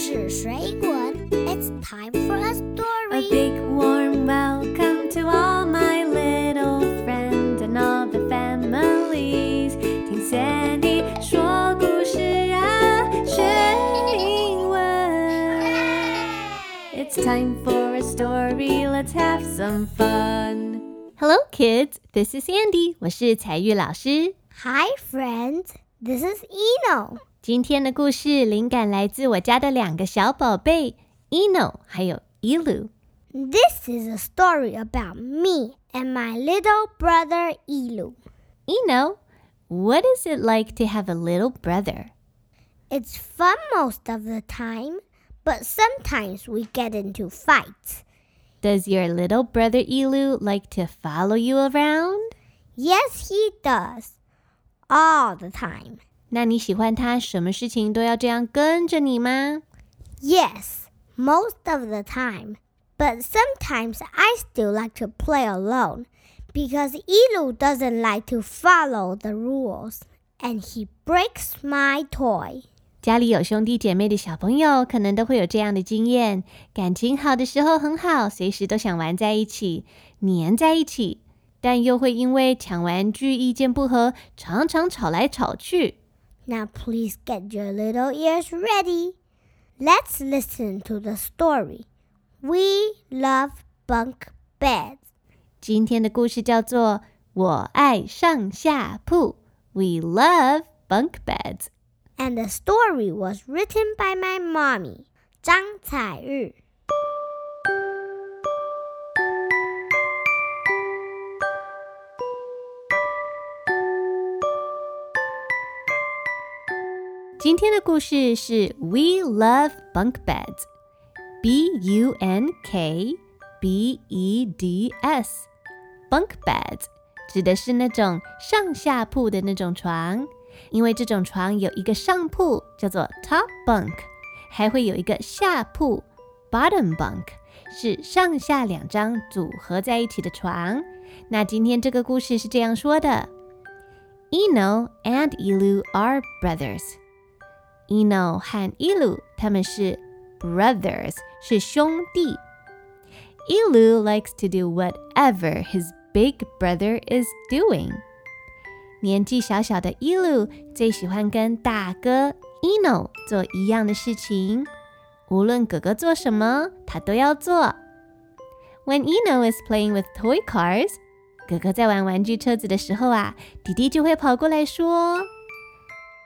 事水滚，It's time for a A story. big warm welcome to all my little friends and all the families. 听 Sandy 说故事啊，学英文。It's time for a story. Let's have some fun. Hello, kids. This is Sandy. 我是彩玉老师。 Hi, friends. This is Eno. 今天的故事灵感来自我家的两个小宝贝 Eno 还有 Elu。 This is a story about me and my little brother Elu. Eno, what is it like to have a little brother? It's fun most of the time, but sometimes we get into fights. Does your little brother Elu like to follow you around? Yes, he does. All the time. 那你喜欢他什么事情都要这样跟着你吗？Yes, most of the time. But sometimes I still like to play alone because Elu doesn't like to follow the rules and he breaks my toy. 家里有兄弟姐妹的小朋友，可能都会有这样的经验：感情好的时候很好，随时都想玩在一起、黏在一起，但又会因为抢玩具、意见不合，常常吵来吵去。Now please get your little ears ready. Let's listen to the story. We love bunk beds. 今天的故事叫做《我爱上下铺》，We love bunk beds。 And the story was written by my mommy, 张彩玉. 今天的故事是 We Love Bunk beds. B U N K B E D S. bunk beds 指的是那种上下铺的那种床，因为这种床有一个上铺叫做 top bunk，还会有一个下铺 bottom bunk，是上下两张组合在一起的床。那今天这个故事是这样说的：Eno and Elu are brothers. Eno 和 Elu 他们是 brothers，是兄弟。Elu likes to do whatever his big brother is doing。年纪小小的 Elu 最喜欢跟大哥 Eno 做一样的事情，无论哥哥做什么，他都要做。When Eno is playing with toy cars，哥哥在玩玩具车子的时候啊，弟弟就会跑过来说。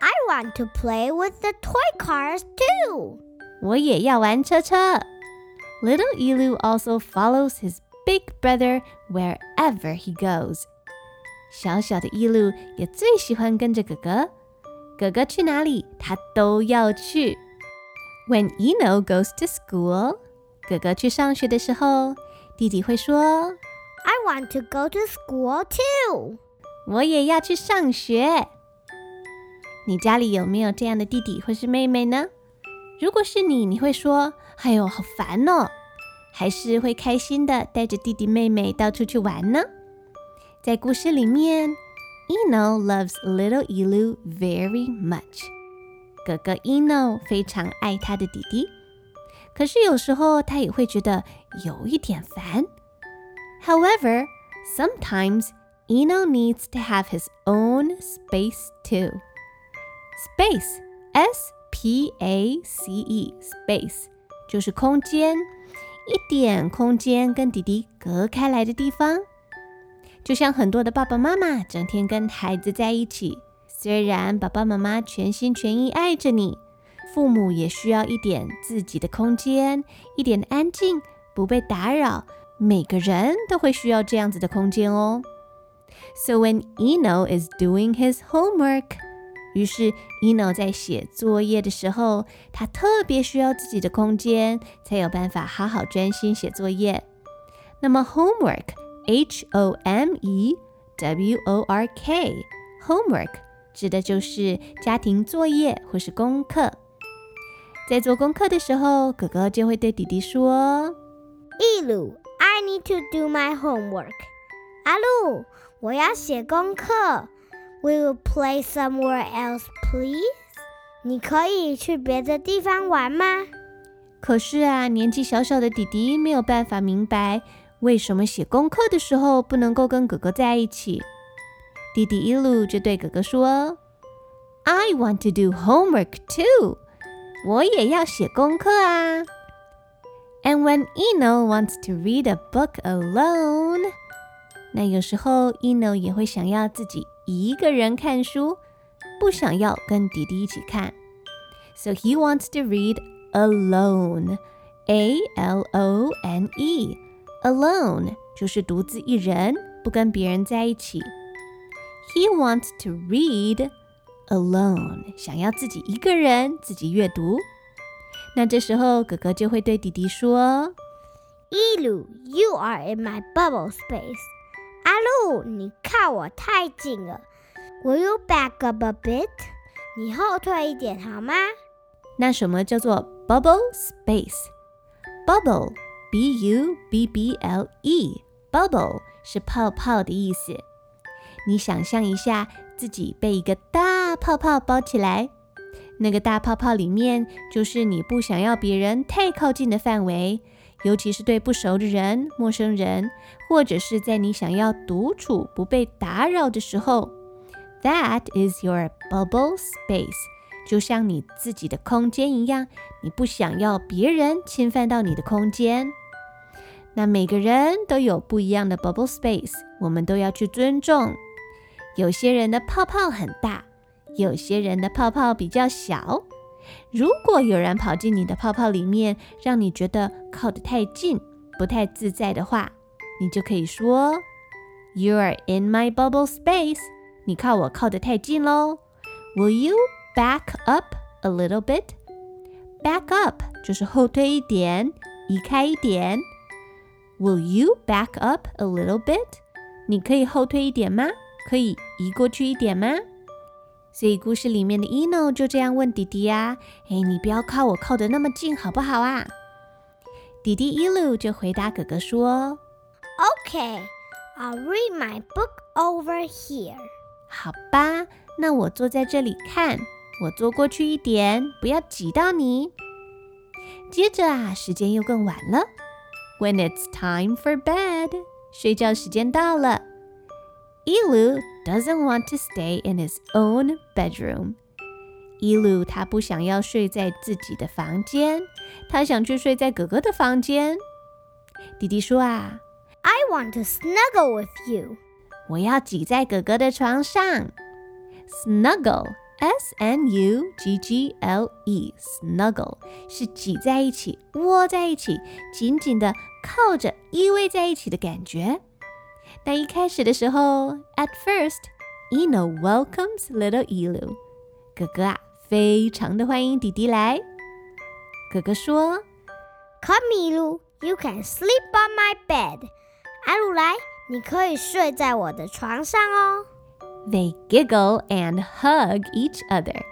I want to play with the toy cars too. 我也要玩车车。Little Elu also follows his big brother wherever he goes。小小的 Elu 也最喜欢跟着哥哥，哥哥去哪里，他都要去。When Eno goes to school，哥哥去上学的时候，弟弟会说 I want to go to school too.：“ 我也要去上学。” 你家里有没有这样的弟弟或是妹妹呢？如果是你，你会说：“哎呦，好烦哦！”还是会开心的带着弟弟妹妹到处去玩呢？在故事里面，Eno loves little Elu very much。哥哥 Eno 非常爱他的弟弟，可是有时候他也会觉得有一点烦。However, sometimes Eno needs to have his own space too. Space, S P A C E, space 就是空间，一点空间跟弟弟隔开来的地方。就像很多的爸爸妈妈整天跟孩子在一起，虽然爸爸妈妈全心全意爱着你，父母也需要一点自己的空间，一点的安静，不被打扰。每个人都会需要这样子的空间哦。So when Eno is doing his homework， 于是 Eno 在写作业的时候，他特别需要自己的空间，才有办法好好专心写作业。那么 homework，H O M E W O R K，homework 指的就是家庭作业或是功课。在做功课的时候，哥哥就会对弟弟说。Elu, I need to do my homework. 阿路，我要写功课。We will play somewhere else, please. 你可以去别的地方玩吗 可是啊，年纪小小的弟弟没有办法明白为什么写功课的时候不能够跟哥哥在一起。弟弟一路就对哥哥说：“I want to do homework too，我也要写功课啊。” And when Eno wants to read a book alone，那有时候 Eno 也会想要自己 一个人看书，不想要跟弟弟一起看。So he wants to read alone, A L O N E, alone 就是独自一人，不跟别人在一起。He wants to read alone，想要自己一个人自己阅读。那这时候哥哥就会对弟弟说：“Elu, you are in my bubble space。”阿路，你靠我太近了。Will you back up a bit？你后退一点好吗？那什么叫做 bubble space？Bubble, B-U-B-B-L-E, bubble 是泡泡的意思。你想象一下，自己被一个大泡泡包起来，那个大泡泡里面就是你不想要别人太靠近的范围，尤其是对不熟的人、陌生人，或者是在你想要独处不被打扰的时候。That is your bubble space. 就像你自己的空间一样，你不想要别人侵犯到你的空间。那每个人都有不一样的 bubble space，我们都要去尊重。有些人的泡泡很大，有些人的泡泡比较小。如果有人跑进你的泡泡里面，让你觉得靠得太近，不太自在的话，你就可以说：“You are in my bubble space。”你靠我靠得太近喽。Will you？Back up a little bit. Back up 就是后退一点，移开一点。Will you back up a little bit? 你可以后退一点吗？可以移过去一点吗？所以故事里面的 Eno 就这样问弟弟呀：“哎，你不要靠我靠得那么近，好不好啊？”弟弟一路就回答哥哥说：“Okay, I'll read my book over here.” 好吧，那我坐在这里看。我坐过去一点，不要挤到你。接着啊，时间又更晚了。When it's time for bed，睡觉时间到了。Elu doesn't want to stay in his own bedroom。Elu 他不想要睡在自己的房间，他想去睡在哥哥的房间。弟弟说啊，I want to snuggle with you。我要挤在哥哥的床上。Snuggle。S N U G G L E，snuggle 是挤在一起、窝在一起、紧紧的靠着、依偎在一起的感觉。那一开始的时候，at first，Eno welcomes little Elu。哥哥啊，非常的欢迎弟弟来。哥哥说：“Come, Elu，you can sleep on my bed。阿鲁来，你可以睡在我的床上哦。” They giggle and hug each other.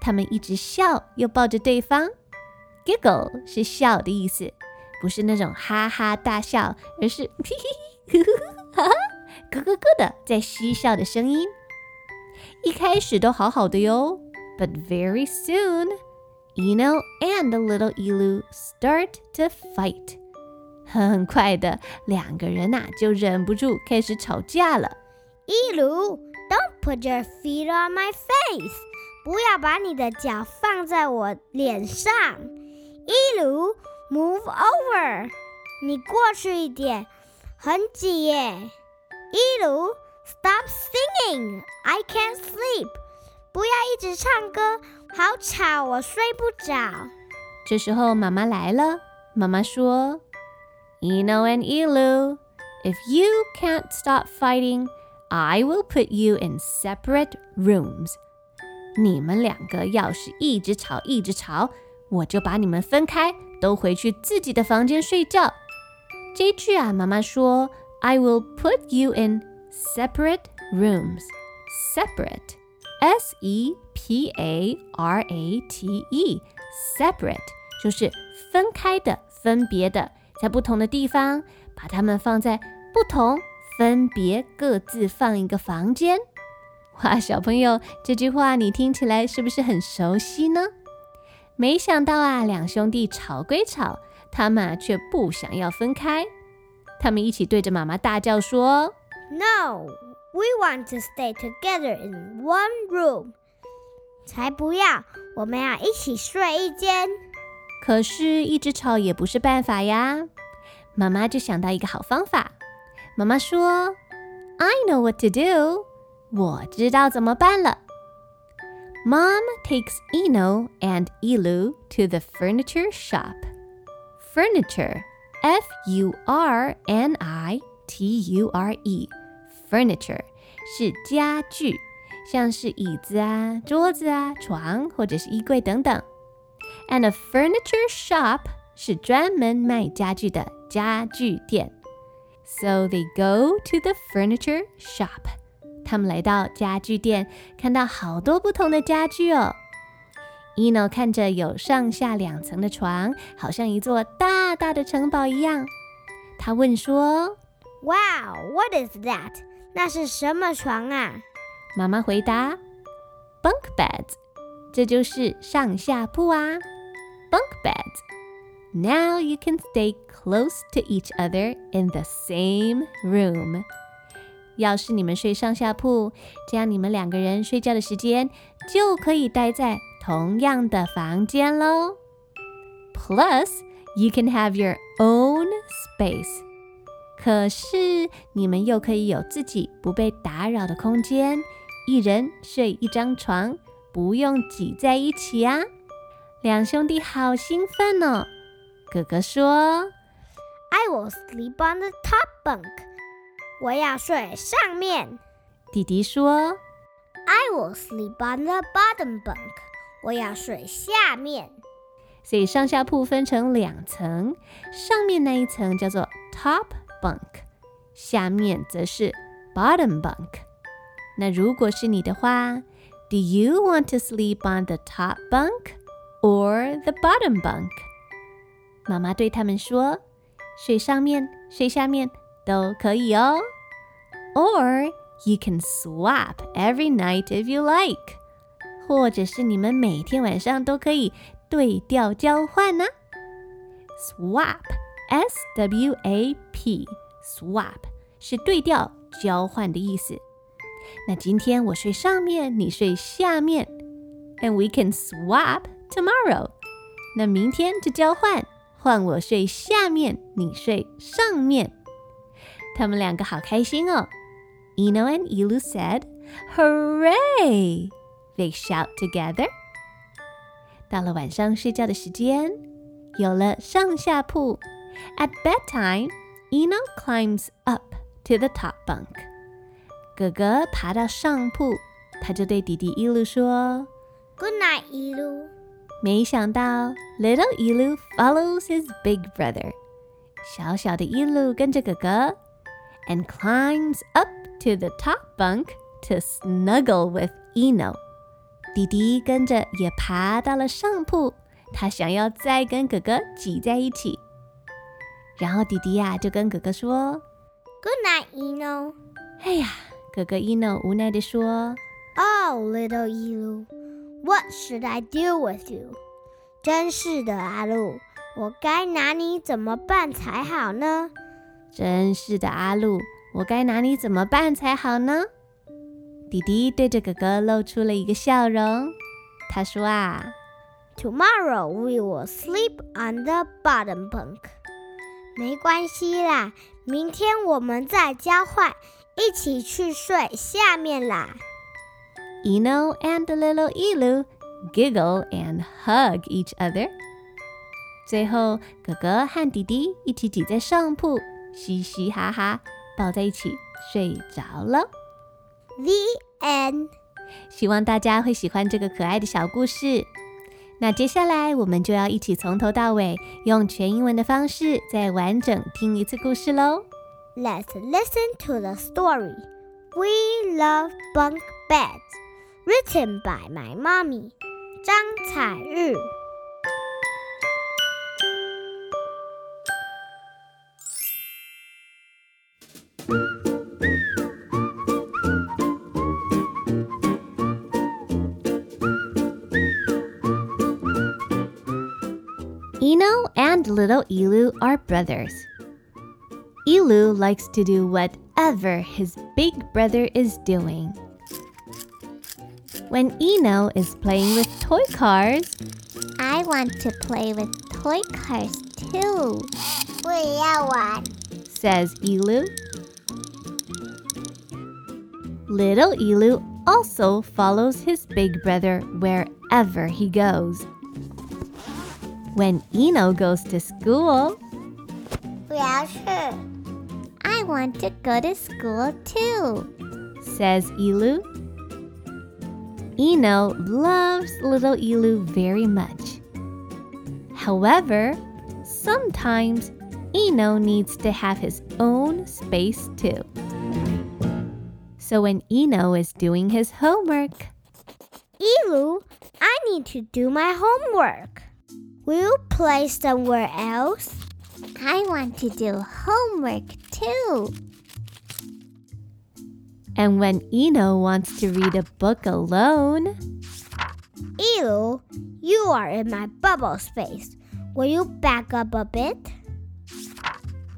他们一直笑又抱着对方。Giggle 是笑的意思，不是那种哈哈大笑，而是嘿嘿呵呵 哈哈咯咯咯的在嬉笑的声音。一开始都好好的哟，but very soon, Eno and little Ilu start to fight. 很快的，两个人呐、就忍不住开始吵架了。Ilu，don't put your feet on my face. 不要把你的脚放在我脸上。Ilu，move over. 你过去一点，很挤耶。一路 stop singing. I can't sleep. 不要一直唱歌，好吵，我睡不着。这时候妈妈来了，妈妈说：“Eno and Ilu，if you can't stop fighting.” I will put you in separate rooms. 你们两个要是一直吵一直吵，我就把你们分开，都回去自己的房间睡觉。这句啊，妈妈说，I will put you in separate rooms. Separate, S E P A R A T E, separate 就是分开的、分别的，在不同的地方，把它们放在不同。分别各自放一个房间。哇，小朋友，这句话你听起来是不是很熟悉呢？没想到啊，两兄弟吵归吵，他们却不想要分开。他们一起对着妈妈大叫说：“No, we want to stay together in one room。”才不要，我们要一起睡一间。可是，一直吵也不是办法呀。妈妈就想到一个好方法。妈妈说：“I know what to do。”我知道怎么办了。Mom takes Eno and Elu to the furniture shop Furniture, F U R N I T U R E, furniture 是家具。像是椅子啊、桌子啊、床或者是衣柜等等。And a furniture shop 是专门卖家具的家具店。So they go to the furniture shop。他们来到家具店，看到好多不同的家具哦。 Eno 看着有上下两层的床，好像一座大大的城堡一样。他问说：“Wow, what is that？那是什么床啊？”妈妈回答：“Bunk beds，这就是上下铺啊。Bunk beds。Now you can stay close to each other in the same room。要是你们睡上下铺，这样你们两个人睡觉的时间就可以待在同样的房间喽。Plus, you can have your own space。可是你们又可以有自己不被打扰的空间。”一人睡一张床，不用挤在一起啊！两兄弟好兴奋哦。哥哥说：“I will sleep on the top bunk。”我要睡上面。弟弟说：“I will sleep on the bottom bunk。”我要睡下面。所以上下铺分成两层，上面那一层叫做 top bunk，下面则是 bottom bunk。那如果是你的话，Do you want to sleep on the top bunk or the bottom bunk？妈妈对他们说：“睡上面，睡下面都可以哦。Or you can swap every night if you like。 或者是你们每天晚上都可以对调交换呢。Swap，S W A P，swap 是对调交换的意思。那今天我睡上面，你睡下面，and we can swap tomorrow。那明天就交换，换我睡下面，你睡上面。他们两个好开心哦。Eno and Ilu said, "Hooray!" They shout together. 到了晚上睡觉的时间，有了上下铺。At bedtime, Eno climbs up to the top bunk. 哥哥爬到上铺，他就对弟弟伊鲁说：“Good night，伊鲁。”没想到，Little 伊鲁 follows his big brother，小小的伊鲁跟着哥哥，and climbs up to the top bunk to snuggle with Eno。 弟弟跟着也爬到了上铺，他想要再跟哥哥挤在一起。然后弟弟呀就跟哥哥说：“Good night，Eno。”哎呀！哥哥 Eno 无奈地说：“Oh, little ELO，what should I do with you？” 真是的，阿路，我该拿你怎么办才好呢？真是的，阿路，我该拿你怎么办才好呢？弟弟对着哥哥露出了一个笑容。他说：“啊，Tomorrow we will sleep on the bottom bunk。没关系啦，明天我们再交换。”一起去睡下面啦。Eno and little Elu giggle and hug each other。最后，哥哥和弟弟一起挤在上铺，嘻嘻哈哈，抱在一起睡着了。The end。希望大家会喜欢这个可爱的小故事。那接下来，我们就要一起从头到尾用全英文的方式再完整听一次故事喽。Let's listen to the story. We love bunk beds. Written by my mommy, 张彩玉。Eno and little Elu are brothers. Elu likes to do whatever his big brother is doing. When Eno is playing with toy cars, I want to play with toy cars too. 我也要玩, says Elu. Little Elu also follows his big brother wherever he goes when Eno goes to school. 表示 I want to go to school too, says Elu. Eno loves little Elu very much. However, sometimes Eno needs to have his own space too. So when Eno is doing his homework, Elu, I need to do my homework. Will play somewhere else? I want to do homework too. and when Eno wants to read a book alone, Elu, you are in my bubble space. Will you back up a bit?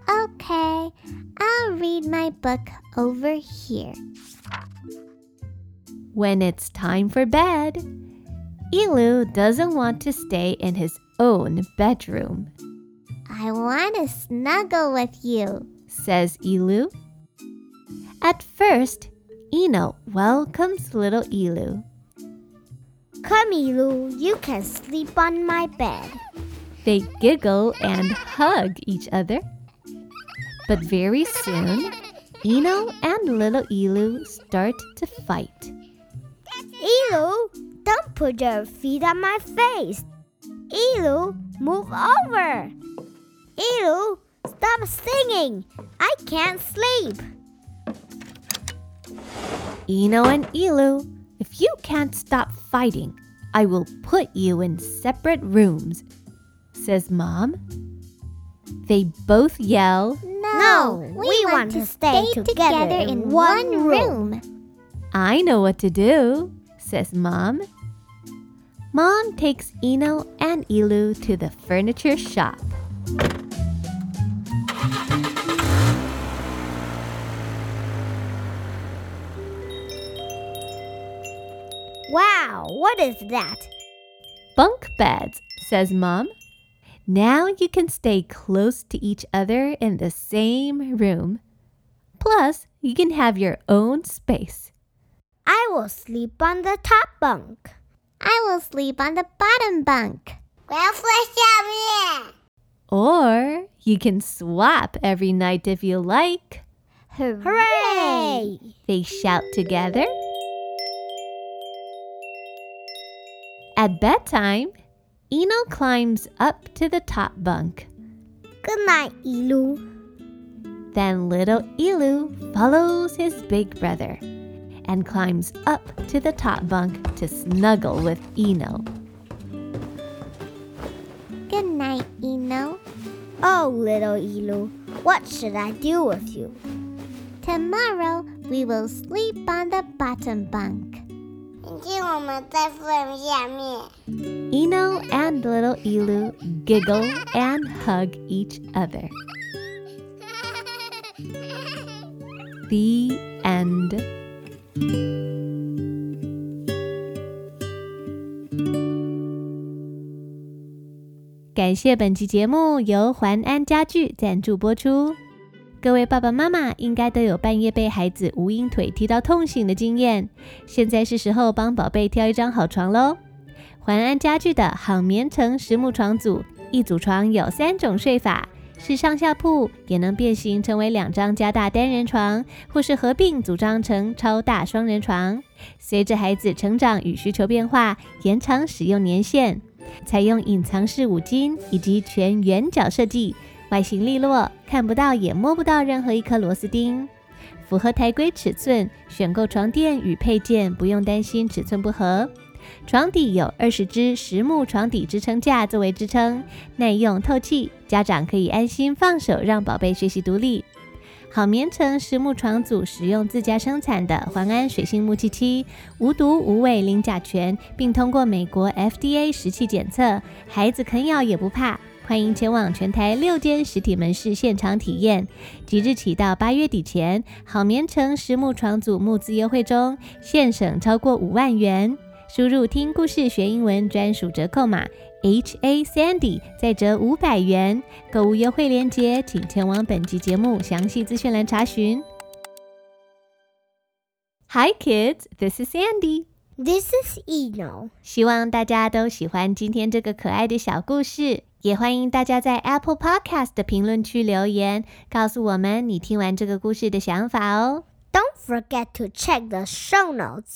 Okay, I'll read my book over here. when it's time for bed, Elu doesn't want to stay in his own bedroom. I want to snuggle with you. says Elu. At first, Eno welcomes little Elu. Come, Elu, you can sleep on my bed. They giggle and hug each other. But very soon, Eno and little Elu start to fight. Elu, don't put your feet on my face. Elu, move over. Elu, stop singing. I can't sleep. Eno and Elu, if you can't stop fighting, I will put you in separate rooms, says Mom. They both yell, No, we want to stay together in one room. I know what to do, says Mom. Mom takes Eno and Elu to the furniture shop. Wow, what is that? Bunk beds, says Mom. Now you can stay close to each other in the same room. Plus, you can have your own space. I will sleep on the top bunk. I will sleep on the bottom bunk. Or you can swap every night if you like. Hooray! Hooray! They shout together. At bedtime, Eno climbs up to the top bunk. Good night, Elu. Then little Elu follows his big brother and climbs up to the top bunk to snuggle with Eno. Good night, Eno. Oh, little Elu, what should I do with you? Tomorrow we will sleep on the bottom bunk. Eno and little Elu giggle and hug each other. The end. 感谢本期节目由环安家具赞助播出。各位爸爸妈妈应该都有半夜被孩子无影腿踢到痛醒的经验，现在是时候帮宝贝挑一张好床喽。环安家具的好眠城实木床组，一组床有三种睡法，是上下铺，也能变形成为两张加大单人床，或是合并组装成超大双人床。随着孩子成长与需求变化，延长使用年限。采用隐藏式五金以及全圆角设计，外形利落，看不到也摸不到任何一颗螺丝钉。符合台规尺寸，选购床垫与配件不用担心尺寸不合。床底有二十只实木床底支撑架作为支撑，耐用透气，家长可以安心放手让宝贝学习独立。好棉城实木床组使用自家生产的环安水性木漆漆，无毒无味零甲醛，并通过美国 FDA 实气检测，孩子啃咬也不怕。欢迎前往全台六间实体门市现场体验。即日起到八月底前，好眠城实木床组募资优惠中，现省超过五万元。输入“听故事学英文”专属折扣码 H A Sandy，再折五百元。购物优惠链接，请前往本集节目详细资讯栏查询。Hi kids, this is Sandy. This is Eno. 希望大家都喜欢今天这个可爱的小故事，也欢迎大家在 Apple Podcast 的评论区留言，告诉我们你听完这个故事的想法哦。Don't forget to check the show notes.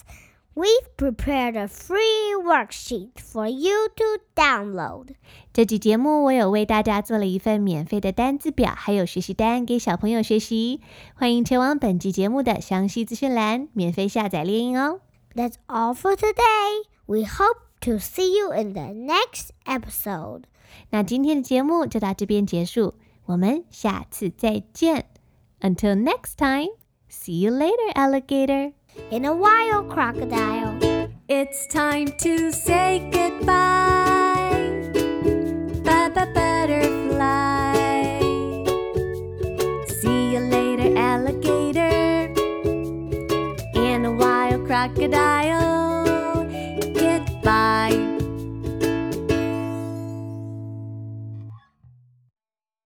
We've prepared a free worksheet for you to download. 这集节目我有为大家做了一份免费的单字表，还有学习单给小朋友学习，欢迎前往本集节目的详细资讯栏免费下载猎鹰哦。 That's all for today. We hope to see you in the next episode. 那今天的节目就到这边结束，我们下次再见。Until next time, see you later, alligator. In a wild crocodile. It's time to say goodbye. Bye bye, butterfly. See you later, alligator. In a wild crocodile.